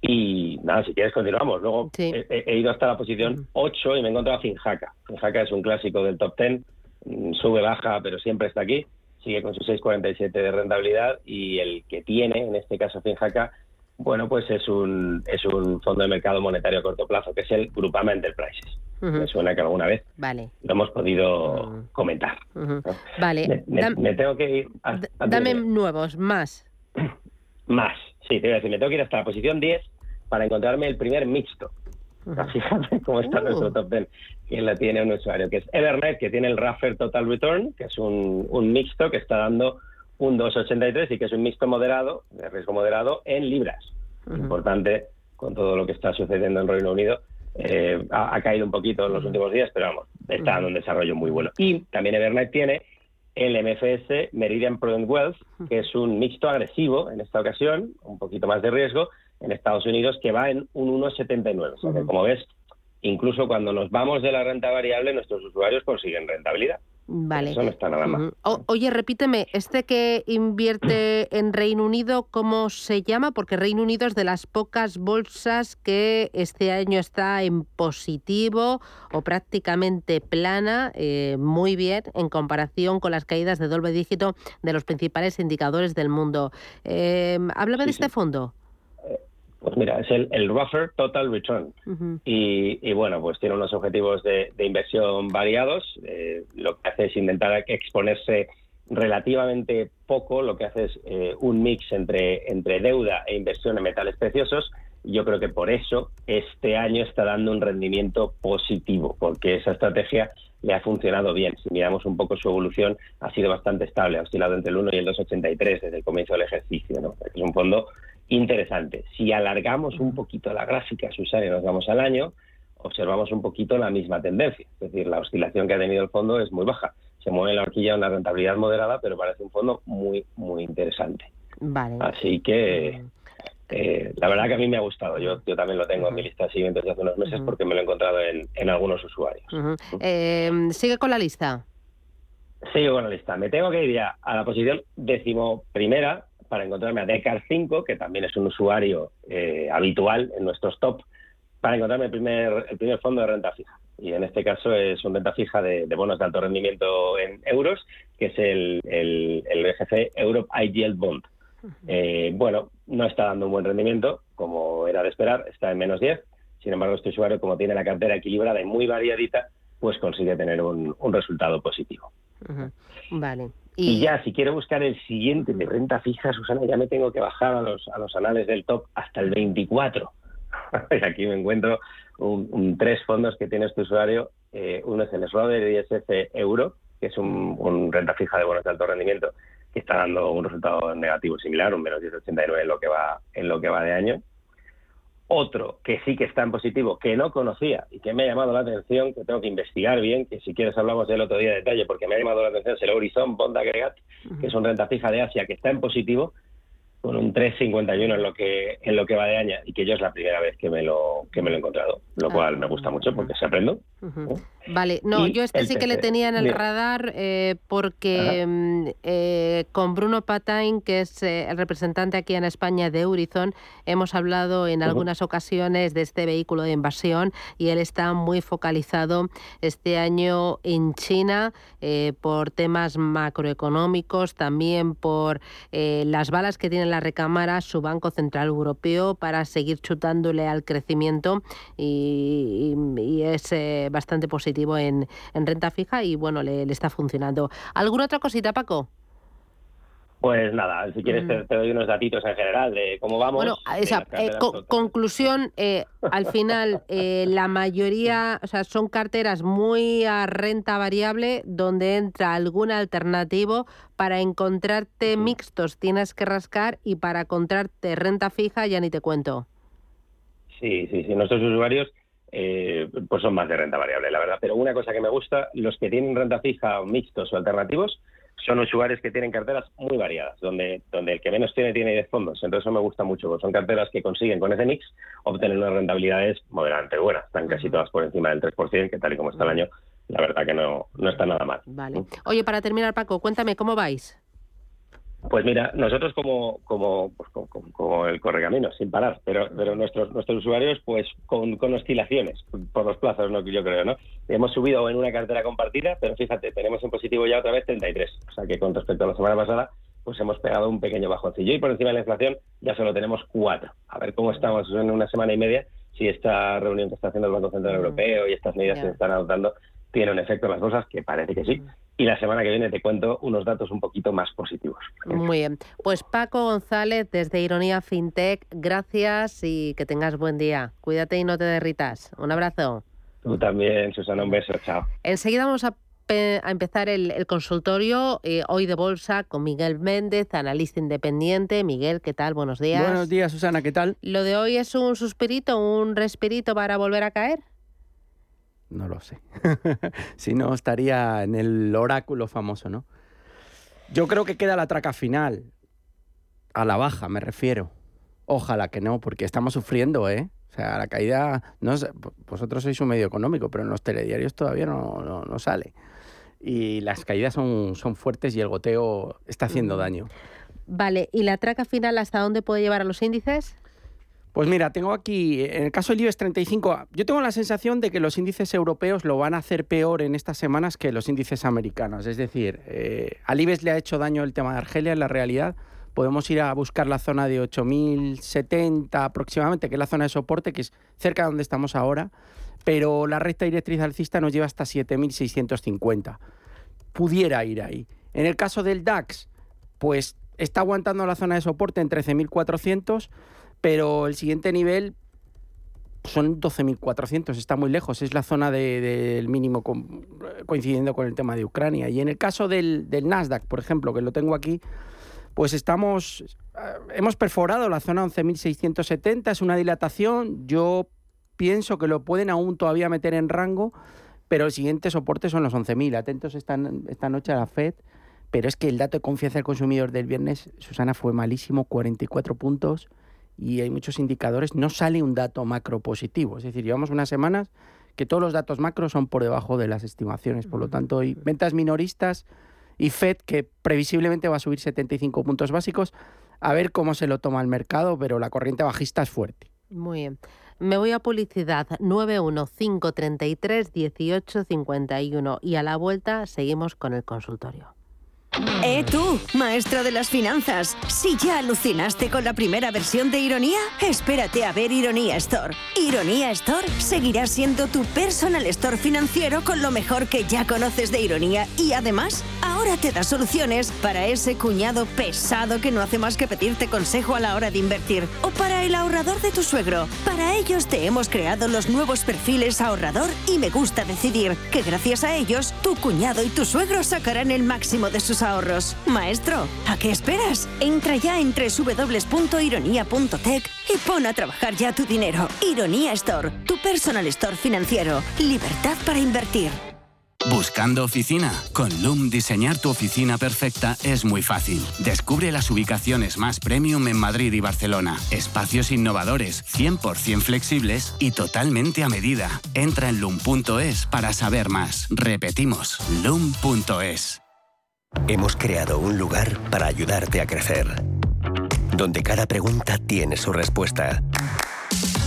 S26: Y nada, si quieres continuamos. Luego he, ido hasta la posición 8 y me he encontrado a Finjaca. Finjaca es un clásico del top 10 Mm, sube, baja, pero siempre está aquí, sigue con su 6,47 de rentabilidad y el que tiene, en este caso Finjaca, bueno, pues es un, es un fondo de mercado monetario a corto plazo, que es el Grupama Enterprises. Me suena que alguna vez
S1: vale.
S26: lo hemos podido comentar.
S1: Vale.
S26: Me, tengo que ir...
S1: dame nuevos, más.
S26: Más, sí, te voy a decir, me tengo que ir hasta la posición 10 para encontrarme el primer mixto. Fíjate cómo está uh. nuestro top 10. Quien la tiene un usuario, que es Evernet, que tiene el Raffer Total Return, que es un, un mixto que está dando un 2,83 y que es un mixto moderado, de riesgo moderado, en libras. Importante con todo lo que está sucediendo en Reino Unido. Eh, ha, caído un poquito en los últimos días, pero vamos, está dando un desarrollo muy bueno. Y también Evernet tiene el MFS Meridian Prudent Wealth, que es un mixto agresivo en esta ocasión, un poquito más de riesgo, en Estados Unidos que va en un 1,79. O sea que, como ves, incluso cuando nos vamos de la renta variable, nuestros usuarios consiguen rentabilidad.
S1: Vale.
S26: Eso no está nada mal.
S1: oye, repíteme, este que invierte en Reino Unido, ¿cómo se llama? Porque Reino Unido es de las pocas bolsas que este año está en positivo o prácticamente plana, eh, muy bien, en comparación con las caídas de doble dígito de los principales indicadores del mundo. Eh, háblame de este fondo.
S26: Pues mira, es el, el Rougher Total Return. y, bueno, pues tiene unos objetivos de, inversión variados. Eh, lo que hace es intentar exponerse relativamente poco, lo que hace es eh, un mix entre, entre deuda e inversión en metales preciosos. Yo creo que por eso este año está dando un rendimiento positivo, porque esa estrategia le ha funcionado bien. Si miramos un poco su evolución, ha sido bastante estable, ha oscilado entre el 1 y el 2,83 desde el comienzo del ejercicio. ¿no? Es un fondo interesante. Si alargamos un poquito la gráfica, Susana, y nos vamos al año, observamos un poquito la misma tendencia. Es decir, la oscilación que ha tenido el fondo es muy baja. Se mueve en la horquilla una rentabilidad moderada, pero parece un fondo muy, muy interesante.
S1: Vale.
S26: Así que eh, la verdad que a mí me ha gustado. Yo, yo también lo tengo en mi lista siguiente desde hace unos meses porque me lo he encontrado en, en algunos usuarios.
S1: Eh, ¿Sigue con la lista?
S26: Sigo con la lista. Me tengo que ir ya a la posición decimoprimera para encontrarme a Decar 5, que también es un usuario eh, habitual en nuestros top, para encontrarme el primer, el primer fondo de renta fija. Y en este caso es un renta fija de, bonos de alto rendimiento en euros, que es el, el, el BGC Europe Yield Bond. Eh, bueno, no está dando un buen rendimiento, como era de esperar, está en menos 10. Sin embargo, este usuario, como tiene la cartera equilibrada y muy variadita, pues consigue tener un, un resultado positivo.
S1: Vale.
S26: Y... ya, si quiero buscar el siguiente de renta fija, Susana, ya me tengo que bajar a los, a los anales del top hasta el 24. y aquí me encuentro un, tres fondos que tiene este usuario. Eh, uno es el Schroeder ISF Euro, que es un, renta fija de bonos de alto rendimiento, que está dando un resultado negativo similar, un menos 10,89 en lo que va en lo que va de año. Otro que sí que está en positivo, que no conocía y que me ha llamado la atención, que tengo que investigar bien, que si quieres hablamos del otro día de detalle, porque me ha llamado la atención, es el Horizon Bond Aggregate, que es un renta fija de Asia que está en positivo con un 3.51 en lo que en lo que va de año y que yo es la primera vez que me lo que me lo he encontrado, lo cual me gusta mucho porque se aprendo.
S1: Vale, no, yo este sí que le tenía en el radar eh, porque mm, eh, con Bruno Patain, que es eh, el representante aquí en España de Eurizon, hemos hablado en algunas ocasiones de este vehículo de invasión y él está muy focalizado este año en China por temas macroeconómicos, también por las balas que tiene la recámara su Banco Central Europeo para seguir chutándole al crecimiento y, es eh, bastante positivo en, renta fija y bueno, le está funcionando. ¿Alguna otra cosita, Paco?
S26: Pues nada, si quieres te, mm. doy unos datitos en general de cómo vamos.
S1: Bueno, esa, eh, conclusión, eh, al final eh, la mayoría, o sea, son carteras muy a renta variable donde entra algún alternativo para encontrarte mixtos tienes que rascar y para encontrarte renta fija ya ni te cuento.
S26: Sí, sí, sí, nuestros usuarios pues son más de renta variable, la verdad. Pero una cosa que me gusta, los que tienen renta fija mixtos o alternativos, son usuarios que tienen carteras muy variadas, donde, donde el que menos tiene tiene 10 fondos. Entonces eso me gusta mucho, porque son carteras que consiguen con ese mix obtener unas rentabilidades moderadamente buenas. Están casi todas por encima del 3%, que tal y como está el año, la verdad que no, no está nada mal.
S1: Vale. Oye, para terminar, Paco, cuéntame, ¿cómo vais?
S26: Pues mira, nosotros como, como, pues como, como, el correcaminos, sin parar, pero, pero nuestros, nuestros usuarios pues con, con oscilaciones por los plazos, ¿no? yo creo, ¿no? Hemos subido en una cartera compartida, pero fíjate, tenemos en positivo ya otra vez 33, o sea que con respecto a la semana pasada pues hemos pegado un pequeño bajoncillo y por encima de la inflación ya solo tenemos cuatro. A ver cómo estamos en una semana y media, si esta reunión que está haciendo el Banco Central Europeo y estas medidas que se están adoptando tiene un efecto en las cosas, que parece que sí. Y la semana que viene te cuento unos datos un poquito más positivos.
S1: Muy bien. Pues Paco González, desde Ironía FinTech, gracias y que tengas buen día. Cuídate y no te derritas. Un abrazo.
S26: Tú también, Susana, un beso. Chao.
S1: Enseguida vamos a empezar el, consultorio eh, hoy de bolsa con Miguel Méndez, analista independiente. Miguel, ¿qué tal? Buenos días.
S27: Buenos días, Susana, ¿qué tal?
S1: ¿Lo de hoy es un suspirito, un respirito para volver a caer?
S27: No lo sé. si no, estaría en el oráculo famoso, ¿no? Yo creo que queda la traca final. A la baja, me refiero. Ojalá que no, porque estamos sufriendo, ¿eh? O sea, la caída, no vosotros sois un medio económico, pero en los telediarios todavía no, no, sale. Y las caídas son, son fuertes y el goteo está haciendo daño.
S1: Vale, ¿y la traca final hasta dónde puede llevar a los índices?
S27: Pues mira, tengo aquí, en el caso del IBEX 35, yo tengo la sensación de que los índices europeos lo van a hacer peor en estas semanas que los índices americanos. Es decir, eh, al IBEX le ha hecho daño el tema de Argelia en la realidad. Podemos ir a buscar la zona de 8.070 aproximadamente, que es la zona de soporte, que es cerca de donde estamos ahora, pero la recta directriz alcista nos lleva hasta 7.650. Pudiera ir ahí. En el caso del DAX, pues está aguantando la zona de soporte en 13.400 pero el siguiente nivel son 12.400, está muy lejos, es la zona del mínimo coincidiendo con el tema de Ucrania. Y en el caso del, Nasdaq, por ejemplo, que lo tengo aquí, pues estamos, eh, hemos perforado la zona 11.670, es una dilatación, yo pienso que lo pueden aún todavía meter en rango, pero el siguiente soporte son los 11.000, atentos esta, esta noche a la FED, pero es que el dato de confianza del consumidor del viernes, Susana, fue malísimo, 44 puntos y hay muchos indicadores, no sale un dato macro positivo. Es decir, llevamos unas semanas que todos los datos macro son por debajo de las estimaciones. Por lo tanto, hay ventas minoristas y Fed que previsiblemente va a subir 75 puntos básicos. A ver cómo se lo toma el mercado, pero la corriente bajista es fuerte.
S1: Muy bien. Me voy a publicidad 915331851 y a la vuelta seguimos con el consultorio.
S25: Eh tú, maestra de las finanzas, si ya alucinaste con la primera versión de Ironía, espérate a ver Ironía Store. Ironía Store seguirá siendo tu personal store financiero con lo mejor que ya conoces de Ironía y además ahora te da soluciones para ese cuñado pesado que no hace más que pedirte consejo a la hora de invertir o para el ahorrador de tu suegro. Para ellos te hemos creado los nuevos perfiles ahorrador y me gusta decidir que gracias a ellos tu cuñado y tu suegro sacarán el máximo de sus ahorros. Maestro, ¿a qué esperas? Entra ya en www.ironia.tech y pon a trabajar ya tu dinero. Ironía Store, tu personal store financiero. Libertad para invertir.
S16: ¿Buscando oficina? Con Loom diseñar tu oficina perfecta es muy fácil. Descubre las ubicaciones más premium en Madrid y Barcelona. Espacios innovadores, 100% flexibles y totalmente a medida. Entra en loom.es para saber más. Repetimos, loom.es.
S28: Hemos creado un lugar para ayudarte a crecer, donde cada pregunta tiene su respuesta,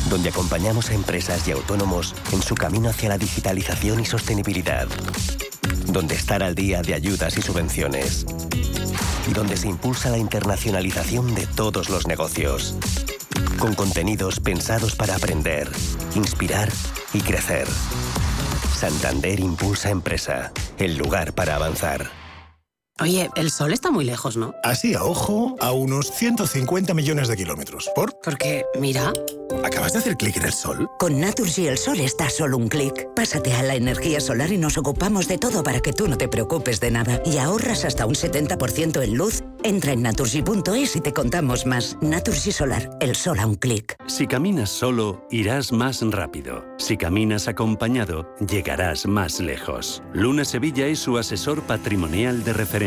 S28: donde acompañamos a empresas y autónomos en su camino hacia la digitalización y sostenibilidad, donde estar al día de ayudas y subvenciones, y donde se impulsa la internacionalización de todos los negocios, con contenidos pensados para aprender, inspirar y crecer. Santander Impulsa Empresa, el lugar para avanzar.
S17: Oye, el sol está muy lejos, ¿no?
S18: Así a ojo, a unos 150 millones de kilómetros. ¿Por?
S17: Porque, mira.
S18: ¿Acabas de hacer clic en el sol?
S19: Con Naturgy el sol está solo un clic. Pásate a la energía solar y nos ocupamos de todo para que tú no te preocupes de nada. Y ahorras hasta un 70% en luz. Entra en naturgy.es y te contamos más. Naturgy Solar, el sol a un clic.
S29: Si caminas solo, irás más rápido. Si caminas acompañado, llegarás más lejos. Luna Sevilla es su asesor patrimonial de referencia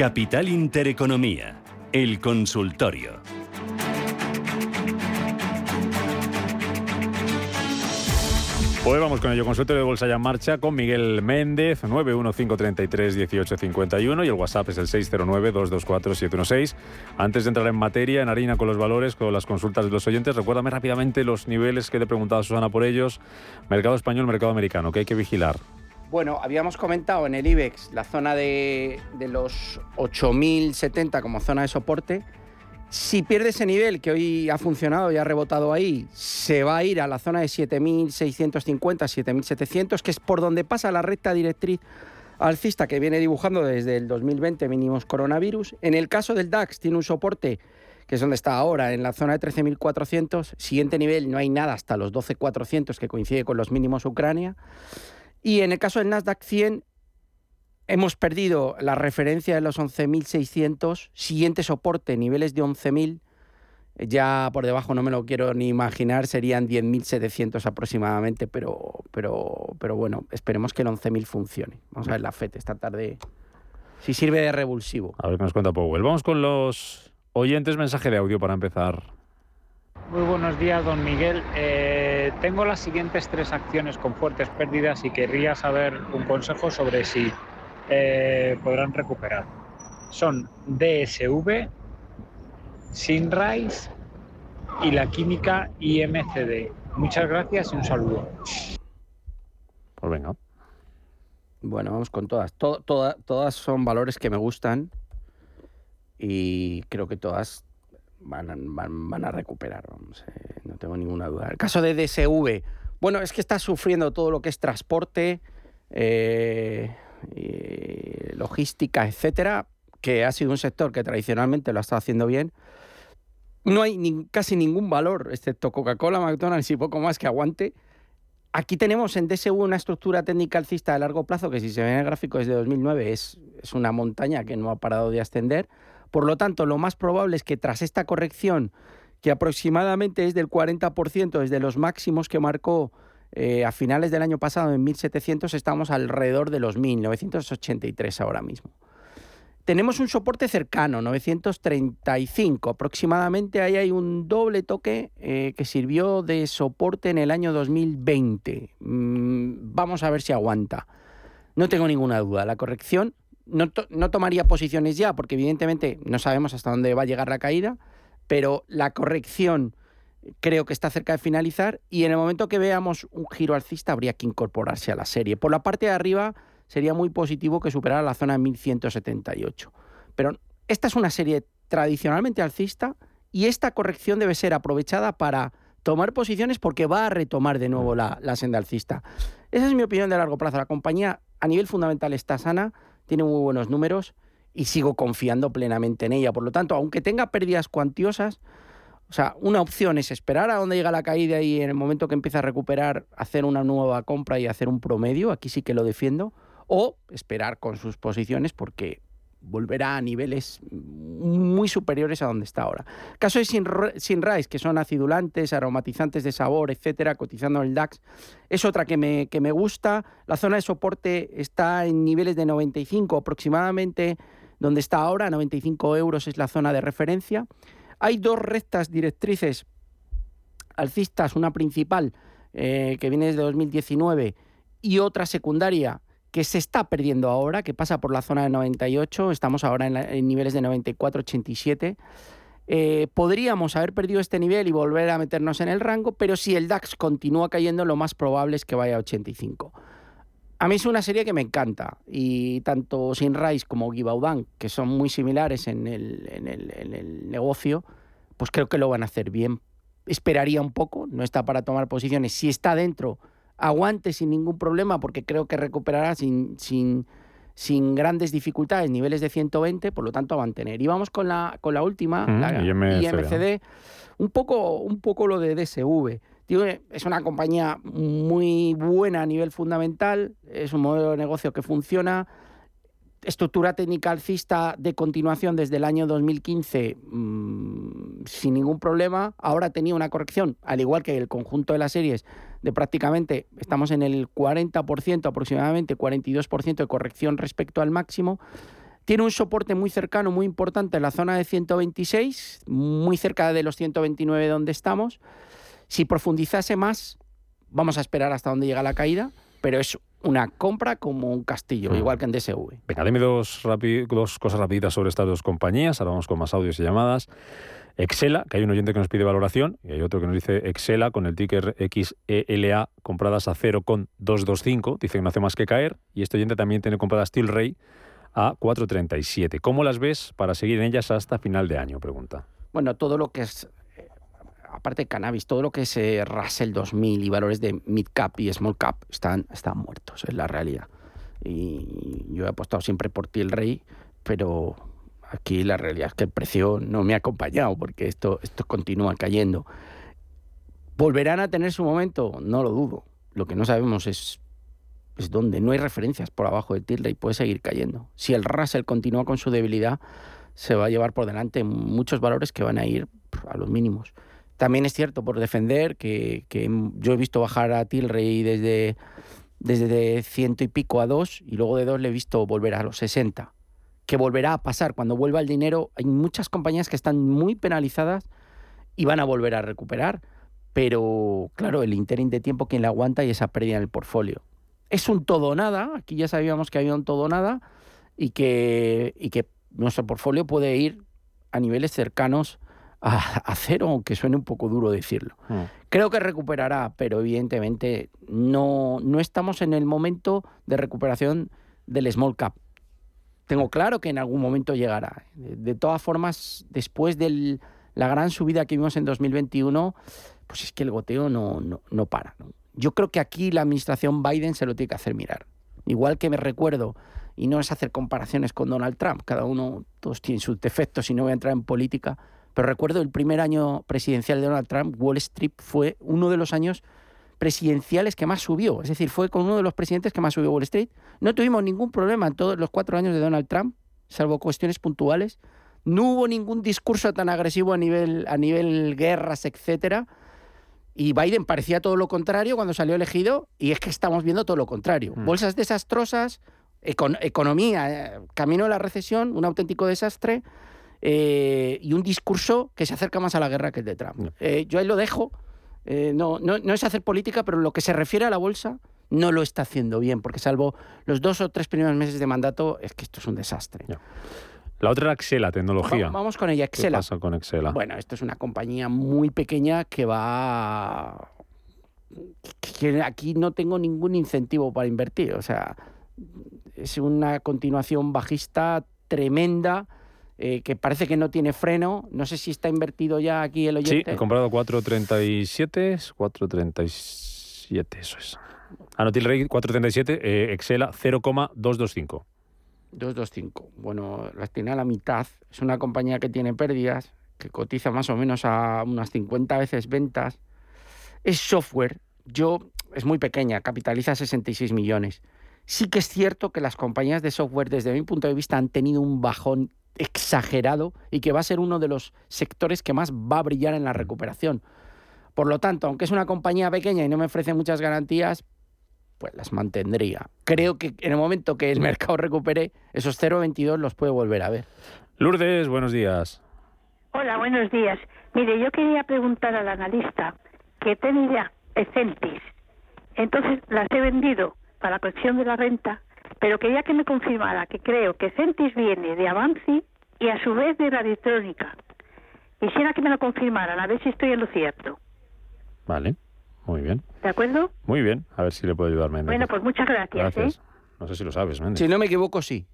S8: Capital Intereconomía, el consultorio.
S30: Pues vamos con ello, consultorio de Bolsa ya en marcha con Miguel Méndez, 915331851 y el WhatsApp es el 609224716. Antes de entrar en materia, en harina con los valores, con las consultas de los oyentes, recuérdame rápidamente los niveles que te he preguntado, Susana, por ellos. Mercado español, mercado americano, que hay que vigilar.
S27: Bueno, habíamos comentado en el IBEX la zona de, de los 8.070 como zona de soporte. Si pierde ese nivel que hoy ha funcionado y ha rebotado ahí, se va a ir a la zona de 7.650, 7.700, que es por donde pasa la recta directriz alcista que viene dibujando desde el 2020 mínimos coronavirus. En el caso del DAX tiene un soporte que es donde está ahora, en la zona de 13.400. Siguiente nivel no hay nada hasta los 12.400 que coincide con los mínimos Ucrania. Y en el caso del Nasdaq 100, hemos perdido la referencia de los 11.600, siguiente soporte, niveles de 11.000, ya por debajo no me lo quiero ni imaginar, serían 10.700 aproximadamente, pero, pero, pero bueno, esperemos que el 11.000 funcione. Vamos a ver la FED esta tarde, si sirve de revulsivo.
S30: A ver qué nos cuenta Powell. Vamos con los oyentes, mensaje de audio para empezar.
S31: Muy buenos días, don Miguel. Eh, tengo las siguientes tres acciones con fuertes pérdidas y querría saber un consejo sobre si eh, podrán recuperar. Son DSV, Sinrise y la química IMCD. Muchas gracias y un saludo.
S30: Pues venga.
S27: Bueno, vamos con todas. To- toda- todas son valores que me gustan y creo que todas van a, recuperar, eh, no tengo ninguna duda. El caso de DSV, bueno, es que está sufriendo todo lo que es transporte, eh, logística, etcétera, que ha sido un sector que tradicionalmente lo ha estado haciendo bien. No hay casi ningún valor, excepto Coca-Cola, McDonald's y poco más que aguante. Aquí tenemos en DSU una estructura técnica alcista de largo plazo que si se ve en el gráfico desde 2009 es, es una montaña que no ha parado de ascender. Por lo tanto, lo más probable es que tras esta corrección, que aproximadamente es del 40% desde los máximos que marcó eh, a finales del año pasado en 1700, estamos alrededor de los 1983 ahora mismo. Tenemos un soporte cercano, 935 aproximadamente. Ahí hay un doble toque eh, que sirvió de soporte en el año 2020. Mm, vamos a ver si aguanta. No tengo ninguna duda. La corrección, no, no tomaría posiciones ya, porque evidentemente no sabemos hasta dónde va a llegar la caída, pero la corrección creo que está cerca de finalizar y en el momento que veamos un giro alcista habría que incorporarse a la serie. Por la parte de arriba sería muy positivo que superara la zona 1178. Pero esta es una serie tradicionalmente alcista y esta corrección debe ser aprovechada para tomar posiciones porque va a retomar de nuevo la, la senda alcista. Esa es mi opinión de largo plazo. La compañía a nivel fundamental está sana, tiene muy buenos números y sigo confiando plenamente en ella. Por lo tanto, aunque tenga pérdidas cuantiosas, o sea, una opción es esperar a dónde llega la caída y en el momento que empieza a recuperar, hacer una nueva compra y hacer un promedio, aquí sí que lo defiendo, o esperar con sus posiciones porque volverá a niveles muy superiores a donde está ahora. Caso de Sinrise, que son acidulantes, aromatizantes de sabor, etcétera, cotizando en el DAX, es otra que me, que me gusta. La zona de soporte está en niveles de 95 aproximadamente, donde está ahora, 95 euros es la zona de referencia. Hay dos rectas directrices alcistas, una principal eh, que viene desde 2019 y otra secundaria que se está perdiendo ahora, que pasa por la zona de 98, estamos ahora en, niveles de 94, 87. Eh, podríamos haber perdido este nivel y volver a meternos en el rango, pero si el DAX continúa cayendo, lo más probable es que vaya a 85. A mí es una serie que me encanta y tanto Sinrise como Givaudan, que son muy similares en el, en el negocio, pues creo que lo van a hacer bien. Esperaría un poco, no está para tomar posiciones. Si está dentro, aguante sin ningún problema porque creo que recuperará sin, sin, sin grandes dificultades niveles de 120, por lo tanto a mantener. Y vamos con la, con la última, la IMCD. Un poco, un poco lo de DSV. es una compañía muy buena a nivel fundamental, es un modelo de negocio que funciona, estructura técnica alcista de continuación desde el año 2015 mm, sin ningún problema. Ahora tenía una corrección, al igual que el conjunto de las series, de prácticamente, estamos en el 40% aproximadamente, 42% de corrección respecto al máximo. Tiene un soporte muy cercano, muy importante en la zona de 126, muy cerca de los 129 donde estamos. Si profundizase más, vamos a esperar hasta donde llega la caída, pero es una compra como un castillo, mm. igual que en DSV.
S30: Venga, dime dos, dos cosas rapiditas sobre estas dos compañías, ahora vamos con más audios y llamadas. Excela, que hay un oyente que nos pide valoración, y hay otro que nos dice Excela con el ticker XELA compradas a 0,225, dice que no hace más que caer, y este oyente también tiene compradas Tilray a 4,37. ¿Cómo las ves para seguir en ellas hasta final de año? Pregunta.
S27: Bueno, todo lo que es aparte de cannabis, todo lo que es eh, Russell 2000 y valores de mid cap y small cap están, están muertos, es la realidad. Y yo he apostado siempre por ti el rey, pero aquí la realidad es que el precio no me ha acompañado porque esto, esto continúa cayendo. ¿Volverán a tener su momento? No lo dudo. Lo que no sabemos es, es dónde. No hay referencias por abajo de Tilray, puede seguir cayendo. Si el Russell continúa con su debilidad, se va a llevar por delante muchos valores que van a ir a los mínimos. También es cierto, por defender, que, yo he visto bajar a Tilray desde, desde ciento y pico a dos y luego de dos le he visto volver a los 60. Que volverá a pasar. Cuando vuelva el dinero, hay muchas compañías que están muy penalizadas y van a volver a recuperar. Pero claro, el interín de tiempo, quien le aguanta y esa pérdida en el portfolio. Es un todo nada. Aquí ya sabíamos que había un todo nada y que, y que nuestro portfolio puede ir a niveles cercanos a, cero, aunque suene un poco duro decirlo. Mm. Creo que recuperará, pero evidentemente no, no estamos en el momento de recuperación del small cap. Tengo claro que en algún momento llegará. De, todas formas, después de la gran subida que vimos en 2021, pues es que el goteo no, no, para. Yo creo que aquí la administración Biden se lo tiene que hacer mirar. Igual que me recuerdo, y no es hacer comparaciones con Donald Trump, cada uno, todos tienen sus defectos y no voy a entrar en política, pero recuerdo el primer año presidencial de Donald Trump, Wall Street fue uno de los años presidenciales que más subió. Es decir, fue con uno de los presidentes que más subió Wall Street. No tuvimos ningún problema en todos los cuatro años de Donald Trump, salvo cuestiones puntuales. No hubo ningún discurso tan agresivo a nivel, a nivel guerras, etcétera. Y Biden parecía todo lo contrario cuando salió elegido, y es que estamos viendo todo lo contrario. Mm. Bolsas desastrosas, economía, eh, camino a la recesión, un auténtico desastre. Eh, y un discurso que se acerca más a la guerra que el de Trump. Eh, yo ahí lo dejo. Eh, no, no, no, es hacer política, pero lo que se refiere a la bolsa no lo está haciendo bien, porque salvo los dos o tres primeros meses de mandato, es que esto es un desastre.
S30: La otra era Excela, tecnología.
S27: Vamos, con ella, Excela.
S30: ¿Qué pasa con Excela?
S27: Bueno, esto es una compañía muy pequeña que va... que aquí no tengo ningún incentivo para invertir. O sea, es una continuación bajista tremenda eh, que parece que no tiene freno. No sé si está invertido ya aquí el oyente.
S30: Sí, he comprado 4.37, 4.37, eso es. Anotil Rey 4.37, eh, Excela 0,225.
S27: 225. Bueno, las tiene a la mitad. Es una compañía que tiene pérdidas, que cotiza más o menos a unas 50 veces ventas. Es software. Yo, es muy pequeña, capitaliza 66 millones. Sí que es cierto que las compañías de software, desde mi punto de vista, han tenido un bajón exagerado y que va a ser uno de los sectores que más va a brillar en la recuperación. Por lo tanto, aunque es una compañía pequeña y no me ofrece muchas garantías, pues las mantendría. Creo que en el momento que el mercado recupere, esos 0,22 los puede volver a ver.
S30: Lourdes, buenos días.
S32: Hola, buenos días. Mire, yo quería preguntar al analista que tenía Ecentis. Entonces las he vendido para la cuestión de la renta, pero quería que me confirmara que creo que Centis viene de Avanci y a su vez de Radiotrónica. Quisiera que me lo confirmaran, a ver si estoy en lo cierto.
S30: Vale, muy bien.
S32: ¿De acuerdo?
S30: Muy bien, a ver si le puedo ayudar, Méndez.
S32: Bueno, pues muchas gracias.
S30: Gracias.
S32: ¿eh?
S30: No sé si lo sabes, Méndez.
S27: Si no me equivoco, sí.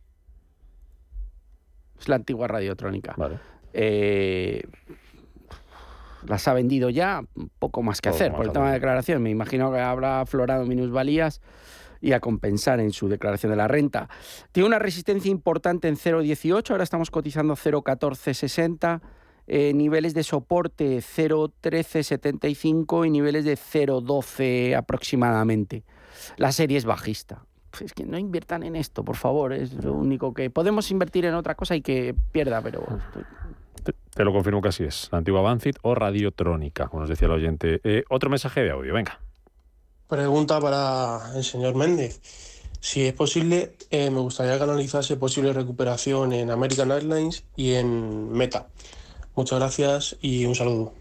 S27: Es la antigua radiotrónica.
S30: Vale.
S27: Eh, las ha vendido ya, poco más que
S30: Poco
S27: hacer
S30: más
S27: por el tema de declaración. Me imagino que habrá aflorado minusvalías y a compensar en su declaración de la renta. Tiene una resistencia importante en 0,18, ahora estamos cotizando 0,1460, eh, niveles de soporte 0,1375 y niveles de 0,12 aproximadamente. La serie es bajista. Pues es que no inviertan en esto, por favor, es lo único que podemos invertir en otra cosa y que pierda, pero
S30: Te, te lo confirmo que así es. La antigua Avancit o Radiotrónica, como nos decía el oyente. Eh, otro mensaje de audio, venga.
S33: Pregunta para el señor Méndez. Si es posible, eh, me gustaría que analizase posible recuperación en American Airlines y en Meta. Muchas gracias y un saludo.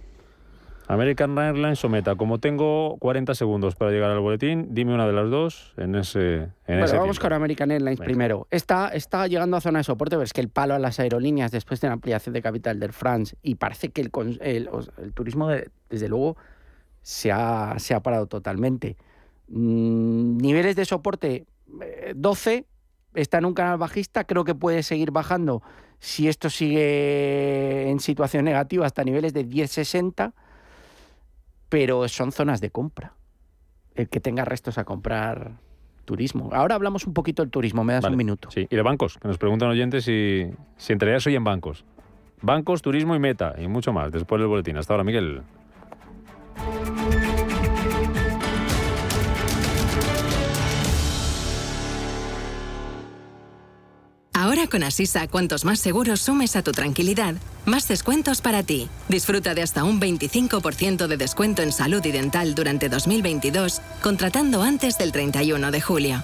S30: American Airlines o Meta. Como tengo 40 segundos para llegar al boletín, dime una de las dos en ese en
S27: Bueno,
S30: ese
S27: vamos
S30: tiempo.
S27: con American Airlines primero. Está, está llegando a zona de soporte, pero es que el palo a las aerolíneas después de la ampliación de capital del France y parece que el, el- el turismo, de- desde luego, se ha, se ha parado totalmente. Mm, niveles de soporte eh, 12, está en un canal bajista, creo que puede seguir bajando si esto sigue en situación negativa hasta niveles de 10,60, pero son zonas de compra. El que tenga restos a comprar turismo. Ahora hablamos un poquito del turismo, me das
S30: Vale,
S27: un minuto.
S30: Sí, y de bancos, que nos preguntan oyentes si, si entre ellas soy en bancos. Bancos, turismo y meta, y mucho más, después del boletín. Hasta ahora, Miguel.
S34: Ahora con Asisa, cuantos más seguros sumes a tu tranquilidad, más descuentos para ti. Disfruta de hasta un 25% de descuento en salud y dental durante 2022, contratando antes del 31 de julio.